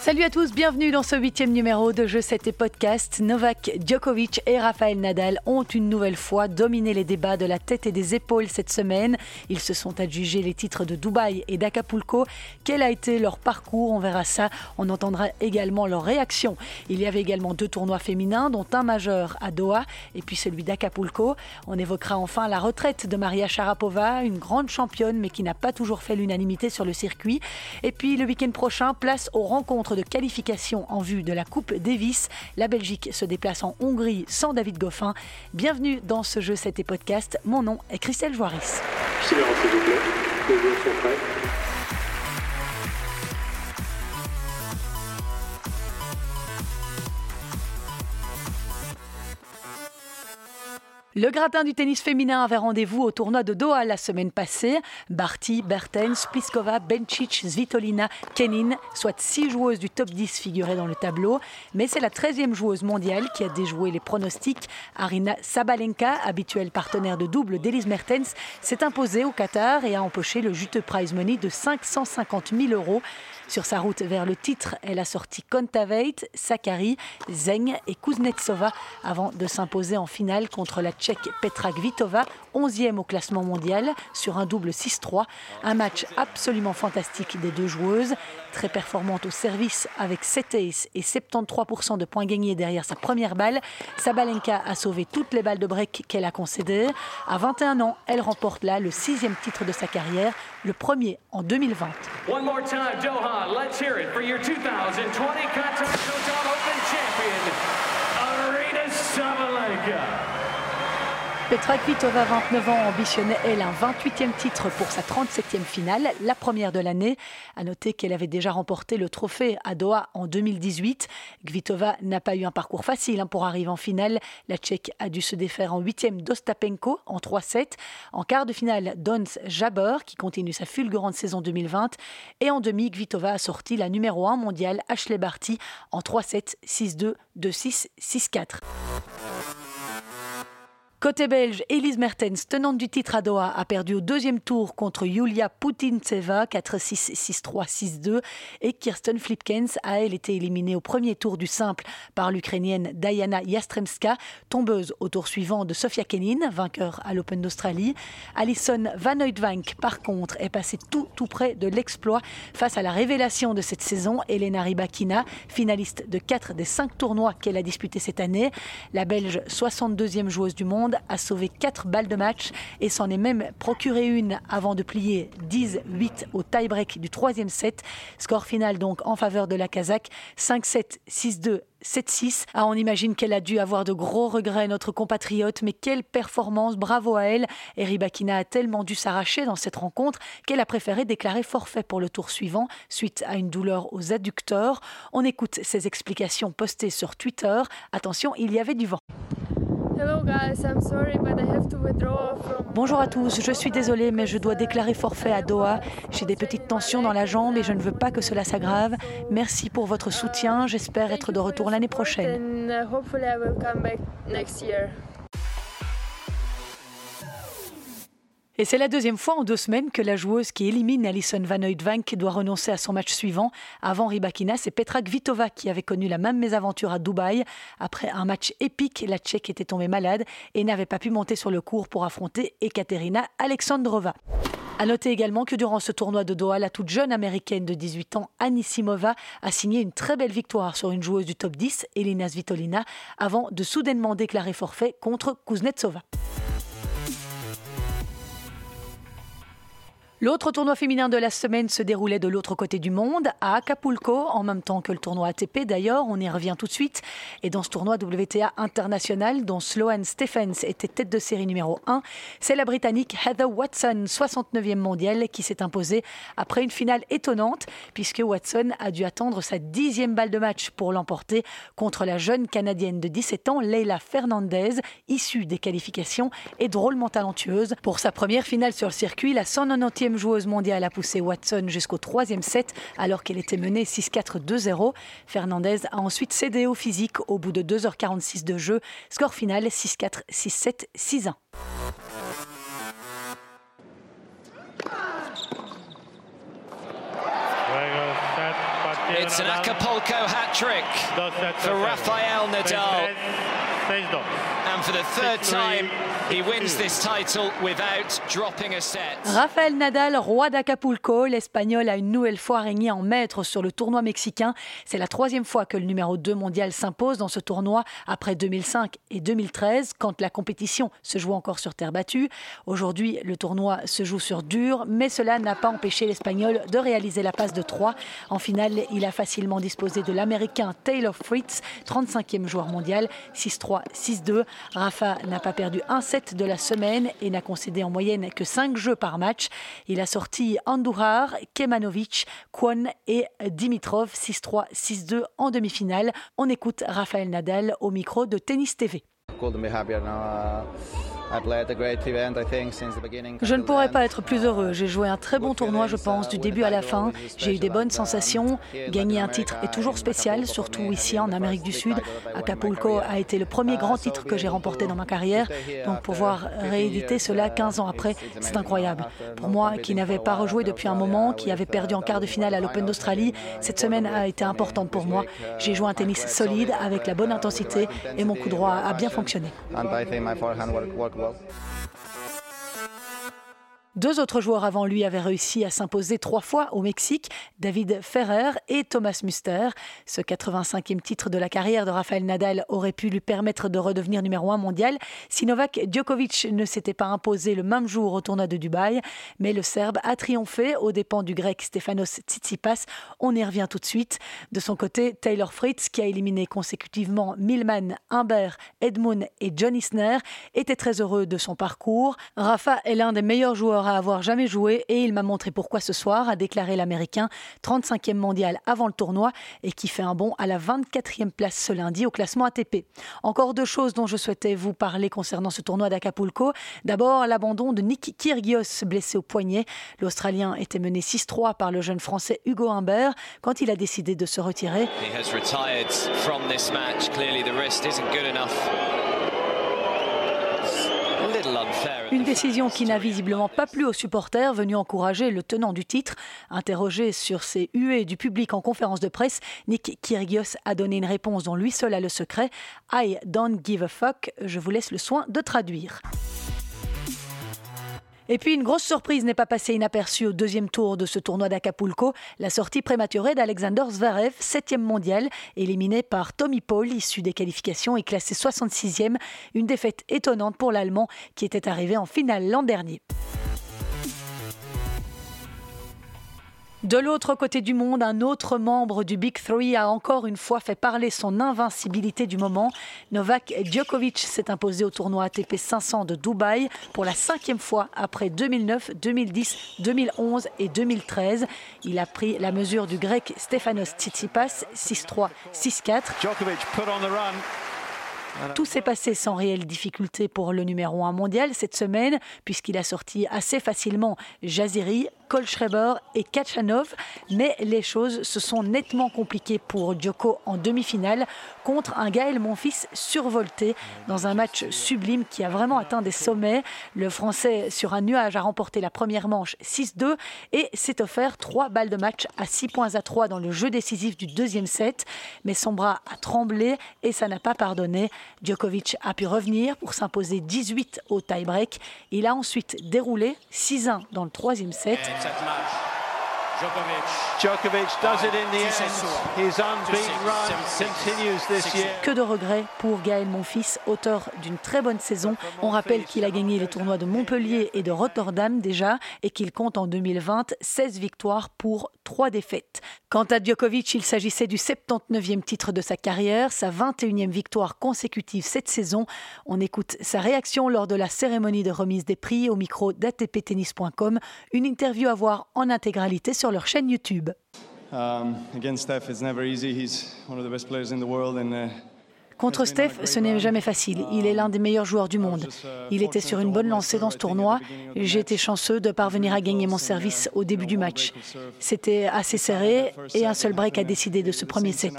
Salut à tous, bienvenue dans ce huitième numéro de Jeux 7 et podcast. Novak Djokovic et Rafael Nadal ont une nouvelle fois dominé les débats de la tête et des épaules cette semaine. Ils se sont adjugés les titres de Dubaï et d'Acapulco. Quel a été leur parcours? On verra ça. On entendra également leur réaction. Il y avait également deux tournois féminins, dont un majeur à Doha et puis celui d'Acapulco. On évoquera enfin la retraite de Maria Sharapova, une grande championne mais qui n'a pas toujours fait l'unanimité sur le circuit. Et puis le week-end prochain, place aux rencontres de qualification en vue de la Coupe Davis. La Belgique se déplace en Hongrie sans David Goffin. Bienvenue dans ce jeu 7 et podcast. Mon nom est Christelle Joaris. Le gratin du tennis féminin avait rendez-vous au tournoi de Doha la semaine passée. Barty, Bertens, Pliskova, Bencic, Svitolina, Kenin, soit six joueuses du top 10 figuraient dans le tableau. Mais c'est la 13e joueuse mondiale qui a déjoué les pronostics. Arina Sabalenka, habituelle partenaire de double d'Elise Mertens, s'est imposée au Qatar et a empoché le juteux prize money de 550 000 euros. Sur sa route vers le titre, elle a sorti Kontaveit, Sakari, Zeng et Kuznetsova avant de s'imposer en finale contre la Tchèque Petra Kvitova, 11e au classement mondial, sur un double 6-3. Un match absolument fantastique des deux joueuses, très performante au service avec 7 aces et 73% de points gagnés derrière sa première balle. Sabalenka a sauvé toutes les balles de break qu'elle a concédées. À 21 ans, elle remporte là le sixième titre de sa carrière, le premier en 2020. One more time. Let's hear it for your 2020 Continental Open champion, Arena Sabalenka. Petra Kvitova, 29 ans, ambitionnait, elle, un 28e titre pour sa 37e finale, la première de l'année. À noter qu'elle avait déjà remporté le trophée à Doha en 2018. Kvitova n'a pas eu un parcours facile hein, pour arriver en finale. La Tchèque a dû se défaire en 8e d'Ostapenko en 3-7. En quart de finale, Dons Jabeur, qui continue sa fulgurante saison 2020. Et en demi, Kvitova a sorti la numéro 1 mondiale, Ashley Barty, en 3-7, 6-2, 2-6, 6-4. Côté belge, Elise Mertens, tenante du titre à Doha, a perdu au deuxième tour contre Yulia Putintseva 4-6, 6-3, 6-2 et Kirsten Flipkens a elle été éliminée au premier tour du simple par l'Ukrainienne Diana Yastremska, tombeuse au tour suivant de Sofia Kenin, vainqueur à l'Open d'Australie. Alison Van Oudvank, par contre, est passée tout tout près de l'exploit face à la révélation de cette saison, Elena Rybakina, finaliste de 4 des 5 tournois qu'elle a disputés cette année. La Belge, 62e joueuse du monde, a sauvé 4 balles de match et s'en est même procuré une avant de plier 10-8 au tie-break du troisième set. Score final donc en faveur de la Kazakh 5-7, 6-2 7-6. Ah, on imagine qu'elle a dû avoir de gros regrets, notre compatriote, mais quelle performance, bravo à elle. Eri Bakina a tellement dû s'arracher dans cette rencontre qu'elle a préféré déclarer forfait pour le tour suivant, suite à une douleur aux adducteurs. On écoute ses explications postées sur Twitter. Attention, il y avait du vent. Bonjour à tous, je suis désolée mais je dois déclarer forfait à Doha. J'ai des petites tensions dans la jambe et je ne veux pas que cela s'aggrave. Merci pour votre soutien, j'espère être de retour l'année prochaine. Et c'est la deuxième fois en deux semaines que la joueuse qui élimine Alison Van Oudvank doit renoncer à son match suivant. Avant Rybakina, c'est Petra Kvitova qui avait connu la même mésaventure à Dubaï. Après un match épique, la Tchèque était tombée malade et n'avait pas pu monter sur le cours pour affronter Ekaterina Alexandrova. À noter également que durant ce tournoi de Doha, la toute jeune américaine de 18 ans, Anisimova, a signé une très belle victoire sur une joueuse du top 10, Elina Svitolina, avant de soudainement déclarer forfait contre Kuznetsova. L'autre tournoi féminin de la semaine se déroulait de l'autre côté du monde, à Acapulco, en même temps que le tournoi ATP d'ailleurs, on y revient tout de suite. Et dans ce tournoi WTA international, dont Sloane Stephens était tête de série numéro 1, c'est la Britannique Heather Watson, 69e mondiale, qui s'est imposée après une finale étonnante, puisque Watson a dû attendre sa dixième balle de match pour l'emporter contre la jeune Canadienne de 17 ans, Leila Fernandez, issue des qualifications et drôlement talentueuse. Pour sa première finale sur le circuit, la 190e joueuse mondiale a poussé Watson jusqu'au troisième set alors qu'elle était menée 6-4-2-0. Fernandez a ensuite cédé au physique au bout de 2h46 de jeu. Score final 6-4, 6-7, 6-1. It's an Acapulco hat trick for Rafael Nadal. And for the third time, he wins this title without dropping a set. Rafael Nadal, roi d'Acapulco, l'Espagnol a une nouvelle fois régné en maître sur le tournoi mexicain. C'est la troisième fois que le numéro 2 mondial s'impose dans ce tournoi après 2005 et 2013, quand la compétition se joue encore sur terre battue. Aujourd'hui, le tournoi se joue sur dur, mais cela n'a pas empêché l'Espagnol de réaliser la passe de 3. En finale, il a facilement disposé de l'Américain Taylor Fritz, 35e joueur mondial, 6-3, 6-2. Rafa n'a pas perdu un set de la semaine et n'a concédé en moyenne que 5 jeux par match. Il a sorti Andujar, Kemanovic, Kwon et Dimitrov 6-3, 6-2 en demi-finale. On écoute Rafael Nadal au micro de Tennis TV. Je ne pourrais pas être plus heureux. J'ai joué un très bon tournoi, je pense, du début à la fin. J'ai eu des bonnes sensations. Gagner un titre est toujours spécial, surtout ici en Amérique du Sud. Acapulco a été le premier grand titre que j'ai remporté dans ma carrière. Donc pouvoir rééditer cela 15 ans après, c'est incroyable. Pour moi, qui n'avais pas rejoué depuis un moment, qui avait perdu en quart de finale à l'Open d'Australie, cette semaine a été importante pour moi. J'ai joué un tennis solide avec la bonne intensité et mon coup droit a bien fonctionné. Wow. Deux autres joueurs avant lui avaient réussi à s'imposer trois fois au Mexique, David Ferrer et Thomas Muster. Ce 85e titre de la carrière de Rafael Nadal aurait pu lui permettre de redevenir numéro un mondial si Novak Djokovic ne s'était pas imposé le même jour au tournoi de Dubaï. Mais le Serbe a triomphé aux dépens du Grec Stefanos Tsitsipas. On y revient tout de suite. De son côté, Taylor Fritz, qui a éliminé consécutivement Milman, Humbert, Edmund et John Isner, était très heureux de son parcours. Rafa est l'un des meilleurs joueurs à avoir jamais joué et il m'a montré pourquoi ce soir, a déclaré l'Américain, 35e mondial avant le tournoi et qui fait un bond à la 24e place ce lundi au classement ATP. Encore deux choses dont je souhaitais vous parler concernant ce tournoi d'Acapulco. D'abord, l'abandon de Nick Kyrgios, blessé au poignet. L'Australien était mené 6-3 par le jeune Français Hugo Humbert quand il a décidé de se retirer. Une décision qui n'a visiblement pas plu aux supporters venus encourager le tenant du titre. Interrogé sur ses huées du public en conférence de presse, Nick Kyrgios a donné une réponse dont lui seul a le secret. I don't give a fuck. Je vous laisse le soin de traduire. Et puis une grosse surprise n'est pas passée inaperçue au deuxième tour de ce tournoi d'Acapulco, la sortie prématurée d'Alexander Zverev, septième mondial, éliminé par Tommy Paul, issu des qualifications et classé 66e, une défaite étonnante pour l'Allemand qui était arrivé en finale l'an dernier. De l'autre côté du monde, un autre membre du Big Three a encore une fois fait parler son invincibilité du moment. Novak Djokovic s'est imposé au tournoi ATP 500 de Dubaï pour la cinquième fois après 2009, 2010, 2011 et 2013. Il a pris la mesure du grec Stefanos Tsitsipas 6-3, 6-4. Tout s'est passé sans réelle difficulté pour le numéro 1 mondial cette semaine, puisqu'il a sorti assez facilement Jaziri, Kolschreiber et Kachanov, mais les choses se sont nettement compliquées pour Djoko en demi-finale contre un Gaël Monfils survolté dans un match sublime qui a vraiment atteint des sommets. Le Français sur un nuage a remporté la première manche 6-2 et s'est offert trois balles de match à 6 points à 3 dans le jeu décisif du deuxième set, mais son bras a tremblé et ça n'a pas pardonné. Djokovic a pu revenir pour s'imposer 18 au tie-break. Il a ensuite déroulé 6-1 dans le troisième set. upset match. Que de regrets pour Gaël Monfils, auteur d'une très bonne saison. On rappelle qu'il a gagné les tournois de Montpellier et de Rotterdam déjà et qu'il compte en 2020 16 victoires pour 3 défaites. Quant à Djokovic, il s'agissait du 79e titre de sa carrière, sa 21e victoire consécutive cette saison. On écoute sa réaction lors de la cérémonie de remise des prix au micro d'atptennis.com, une interview à voir en intégralité sur leur chaîne YouTube. Contre Steph, ce n'est jamais facile. Il est l'un des meilleurs joueurs du monde. Il était sur une bonne lancée dans ce tournoi. J'ai été chanceux de parvenir à gagner mon service au début du match. C'était assez serré et un seul break a décidé de ce premier set.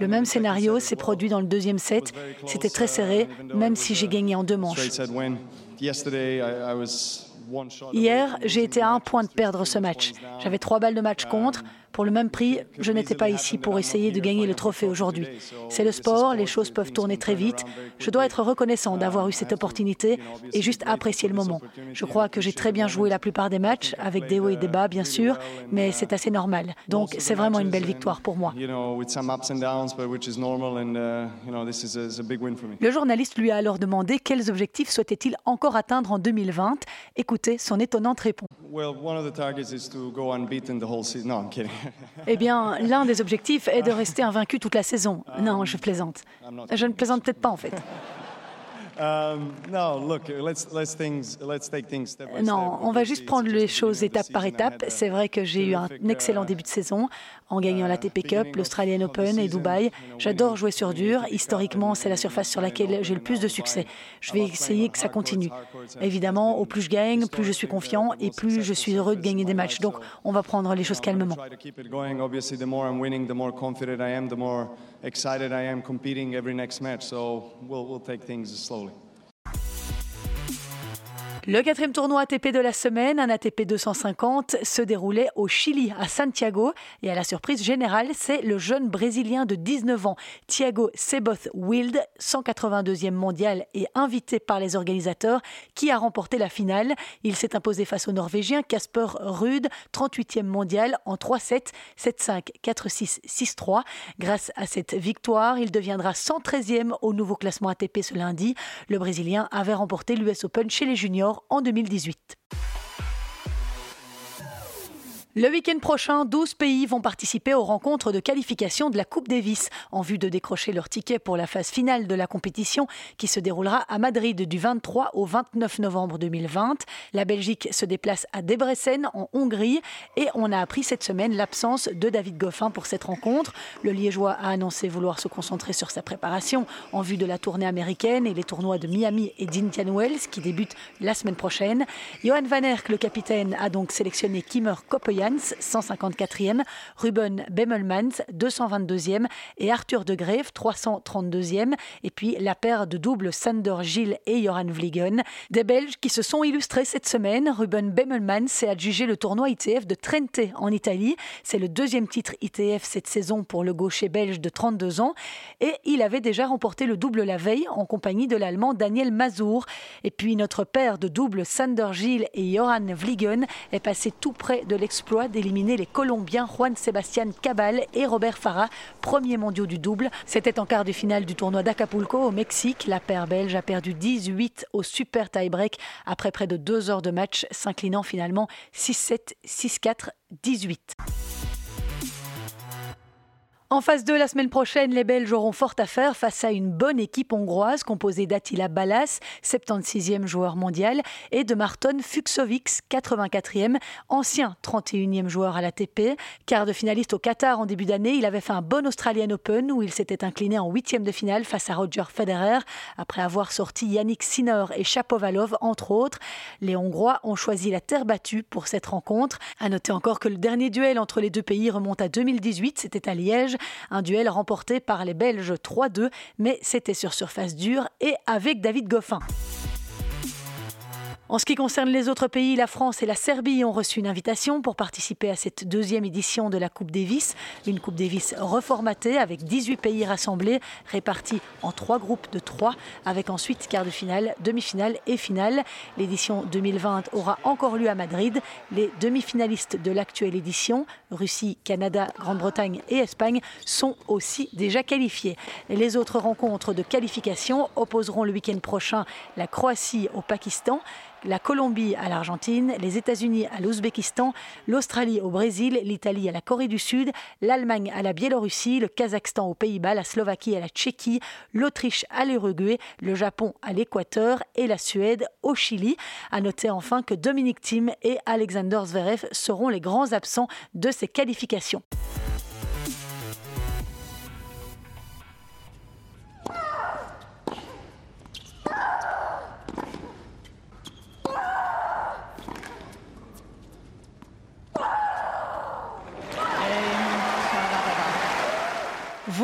Le même scénario s'est produit dans le deuxième set. C'était très serré, même si j'ai gagné en deux manches. Hier, j'ai été à un point de perdre ce match. J'avais trois balles de match contre. Pour le même prix, je n'étais pas ici pour essayer de gagner le trophée aujourd'hui. C'est le sport, les choses peuvent tourner très vite. Je dois être reconnaissant d'avoir eu cette opportunité et juste apprécier le moment. Je crois que j'ai très bien joué la plupart des matchs, avec des hauts et des bas bien sûr, mais c'est assez normal. Donc c'est vraiment une belle victoire pour moi. Le journaliste lui a alors demandé quels objectifs souhaitait-il encore atteindre en 2020. Écoutez son étonnante réponse. Eh bien, l'un des objectifs est de rester invaincu toute la saison. Non, je plaisante. Je ne plaisante peut-être pas en fait. Non, on va juste prendre les choses étape par étape. C'est vrai que j'ai eu un excellent début de saison en gagnant l'ATP Cup, l'Australian Open et Dubaï. J'adore jouer sur dur. Historiquement, c'est la surface sur laquelle j'ai le plus de succès. Je vais essayer que ça continue. Évidemment, au plus je gagne, plus je suis confiant et plus je suis heureux de gagner des matchs. Donc, on va prendre les choses calmement. Le quatrième tournoi ATP de la semaine, un ATP 250, se déroulait au Chili, à Santiago. Et à la surprise générale, c'est le jeune Brésilien de 19 ans, Thiago Seboth Wild, 182e mondial et invité par les organisateurs, qui a remporté la finale. Il s'est imposé face au Norvégien Casper Ruud, 38e mondial, en 3-7, 7-5, 4-6, 6-3. Grâce à cette victoire, il deviendra 113e au nouveau classement ATP ce lundi. Le Brésilien avait remporté l'US Open chez les juniors en 2018. Le week-end prochain, 12 pays vont participer aux rencontres de qualification de la Coupe Davis en vue de décrocher leur ticket pour la phase finale de la compétition qui se déroulera à Madrid du 23 au 29 novembre 2020. La Belgique se déplace à Debrecen en Hongrie et on a appris cette semaine l'absence de David Goffin pour cette rencontre. Le Liégeois a annoncé vouloir se concentrer sur sa préparation en vue de la tournée américaine et les tournois de Miami et d'Indian Wells qui débutent la semaine prochaine. Johan Van Erck, le capitaine, a donc sélectionné Kimmer Koppeja 154e, Ruben Bemmelmans, 222e, et Arthur de Greve, 332e, et puis la paire de double Sander Gilles et Joran Vliegen. Des Belges qui se sont illustrés cette semaine. Ruben Bemmelmans s'est adjugé le tournoi ITF de Trente en Italie. C'est le deuxième titre ITF cette saison pour le gaucher belge de 32 ans. Et il avait déjà remporté le double la veille en compagnie de l'Allemand Daniel Mazur. Et puis notre paire de double Sander Gilles et Joran Vliegen est passé tout près de l'exploit d'éliminer les Colombiens Juan Sebastián Cabal et Robert Farah, premiers mondiaux du double. C'était en quart de finale du tournoi d'Acapulco au Mexique. La paire belge a perdu 18 au super tie-break après près de deux heures de match, s'inclinant finalement 6-7, 6-4, 18. En phase 2, la semaine prochaine, les Belges auront fort à faire face à une bonne équipe hongroise composée d'Attila Ballas, 76e joueur mondial, et de Marton Fuxovics, 84e, ancien 31e joueur à l'ATP. Quart de finaliste au Qatar en début d'année, il avait fait un bon Australian Open où il s'était incliné en huitième de finale face à Roger Federer, après avoir sorti Yannick Sinner et Chapovalov, entre autres. Les Hongrois ont choisi la terre battue pour cette rencontre. À noter encore que le dernier duel entre les deux pays remonte à 2018, c'était à Liège. Un duel remporté par les Belges 3-2, mais c'était sur surface dure et avec David Goffin. En ce qui concerne les autres pays, la France et la Serbie ont reçu une invitation pour participer à cette deuxième édition de la Coupe Davis, une Coupe Davis reformatée avec 18 pays rassemblés, répartis en trois groupes de trois, avec ensuite quart de finale, demi-finale et finale. L'édition 2020 aura encore lieu à Madrid. Les demi-finalistes de l'actuelle édition, Russie, Canada, Grande-Bretagne et Espagne, sont aussi déjà qualifiés. Les autres rencontres de qualification opposeront le week-end prochain la Croatie au Pakistan, la Colombie à l'Argentine, les États-Unis à l'Ouzbékistan, l'Australie au Brésil, l'Italie à la Corée du Sud, l'Allemagne à la Biélorussie, le Kazakhstan aux Pays-Bas, la Slovaquie à la Tchéquie, l'Autriche à l'Uruguay, le Japon à l'Équateur et la Suède au Chili. À noter enfin que Dominique Thiem et Alexander Zverev seront les grands absents de ces qualifications.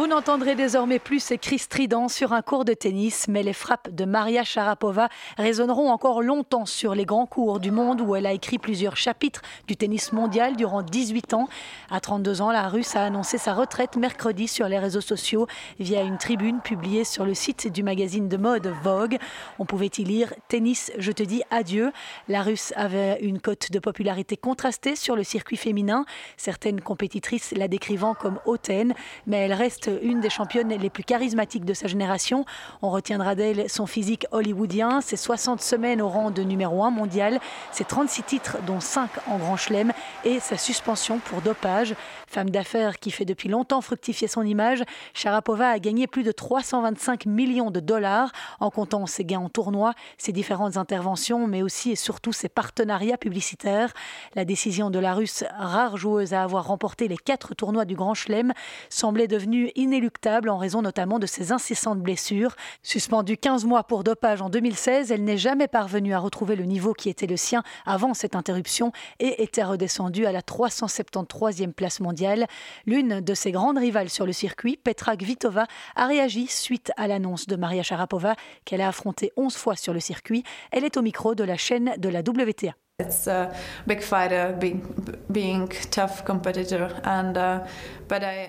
Vous n'entendrez désormais plus ces cris stridents sur un cours de tennis, mais les frappes de Maria Sharapova résonneront encore longtemps sur les grands cours du monde où elle a écrit plusieurs chapitres du tennis mondial durant 18 ans. À 32 ans, la Russe a annoncé sa retraite mercredi sur les réseaux sociaux via une tribune publiée sur le site du magazine de mode Vogue. On pouvait y lire Tennis, je te dis adieu. La Russe avait une cote de popularité contrastée sur le circuit féminin, certaines compétitrices la décrivant comme hautaine, mais elle reste une des championnes les plus charismatiques de sa génération. On retiendra d'elle son physique hollywoodien, ses 60 semaines au rang de numéro 1 mondial, ses 36 titres dont 5 en Grand Chelem et sa suspension pour dopage. Femme d'affaires qui fait depuis longtemps fructifier son image, Sharapova a gagné plus de 325 millions de dollars en comptant ses gains en tournoi, ses différentes interventions, mais aussi et surtout ses partenariats publicitaires. La décision de la Russe, rare joueuse à avoir remporté les quatre tournois du Grand Chelem, semblait devenue inéluctable en raison notamment de ses incessantes blessures. Suspendue 15 mois pour dopage en 2016, elle n'est jamais parvenue à retrouver le niveau qui était le sien avant cette interruption et était redescendue à la 373e place mondiale. L'une de ses grandes rivales sur le circuit, Petra Kvitova, a réagi suite à l'annonce de Maria Sharapova qu'elle a affrontée 11 fois sur le circuit. Elle est au micro de la chaîne de la WTA.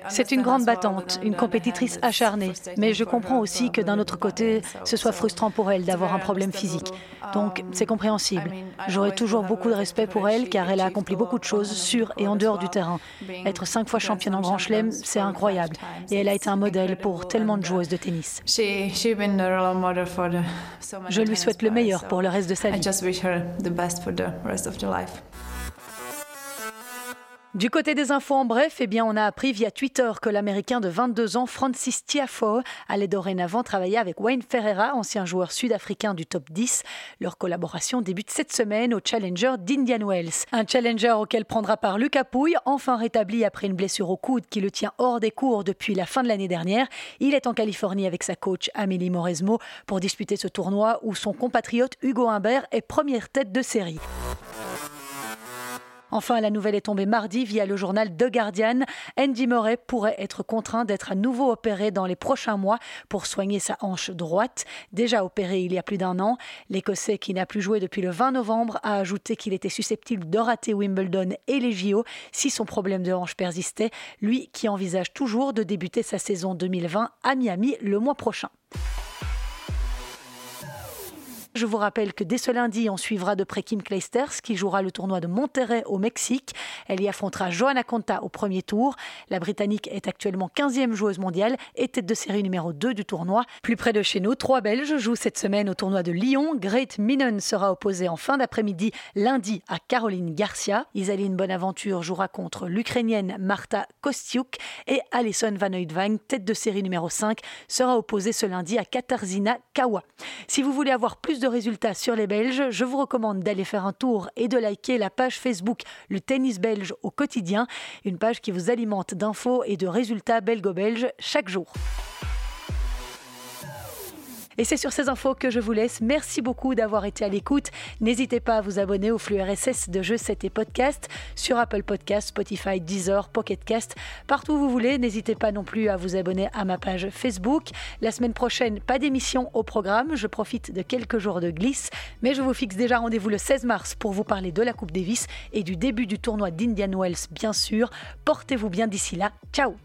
C'est une grande battante, une compétitrice acharnée, mais je comprends aussi que d'un autre côté, ce soit frustrant pour elle d'avoir un problème physique. Donc um, c'est compréhensible. J'aurai toujours beaucoup de respect pour elle car elle a accompli beaucoup de choses sur et en dehors du terrain. Être cinq fois championne en Grand Chelem, c'est incroyable. Et elle a été un modèle pour tellement de joueuses de tennis. Je lui souhaite le meilleur pour le reste de sa vie. rest of their life. Du côté des infos en bref, eh bien, on a appris via Twitter que l'Américain de 22 ans, Francis Tiafoe, allait dorénavant travailler avec Wayne Ferreira, ancien joueur sud-africain du top 10. Leur collaboration débute cette semaine au Challenger d'Indian Wells. Un challenger auquel prendra part Lucas Pouille, enfin rétabli après une blessure au coude qui le tient hors des cours depuis la fin de l'année dernière. Il est en Californie avec sa coach Amélie Mauresmo pour disputer ce tournoi où son compatriote Hugo Humbert est première tête de série. Enfin, la nouvelle est tombée mardi via le journal The Guardian. Andy Murray pourrait être contraint d'être à nouveau opéré dans les prochains mois pour soigner sa hanche droite. Déjà opéré il y a plus d'un an, l'Écossais qui n'a plus joué depuis le 20 novembre a ajouté qu'il était susceptible de rater Wimbledon et les JO si son problème de hanche persistait, lui qui envisage toujours de débuter sa saison 2020 à Miami le mois prochain. Je vous rappelle que dès ce lundi, on suivra de près Kim Clijsters qui jouera le tournoi de Monterrey au Mexique. Elle y affrontera Johanna Conta au premier tour. La Britannique est actuellement 15e joueuse mondiale et tête de série numéro 2 du tournoi. Plus près de chez nous, trois Belges jouent cette semaine au tournoi de Lyon. Great Minen sera opposée en fin d'après-midi lundi à Caroline Garcia. Isaline Bonaventure jouera contre l'Ukrainienne Marta Kostiuk et Alison Van Oudvang, tête de série numéro 5, sera opposée ce lundi à Katarzyna Kawa. Si vous voulez avoir plus de résultats sur les Belges, je vous recommande d'aller faire un tour et de liker la page Facebook Le Tennis Belge au quotidien, une page qui vous alimente d'infos et de résultats belgo-belges chaque jour. Et c'est sur ces infos que je vous laisse. Merci beaucoup d'avoir été à l'écoute. N'hésitez pas à vous abonner au flux RSS de Jeux 7 et Podcast sur Apple Podcast, Spotify, Deezer, Pocketcast, partout où vous voulez. N'hésitez pas non plus à vous abonner à ma page Facebook. La semaine prochaine, pas d'émission au programme. Je profite de quelques jours de glisse, mais je vous fixe déjà rendez-vous le 16 mars pour vous parler de la Coupe Davis et du début du tournoi d'Indian Wells, bien sûr. Portez-vous bien d'ici là. Ciao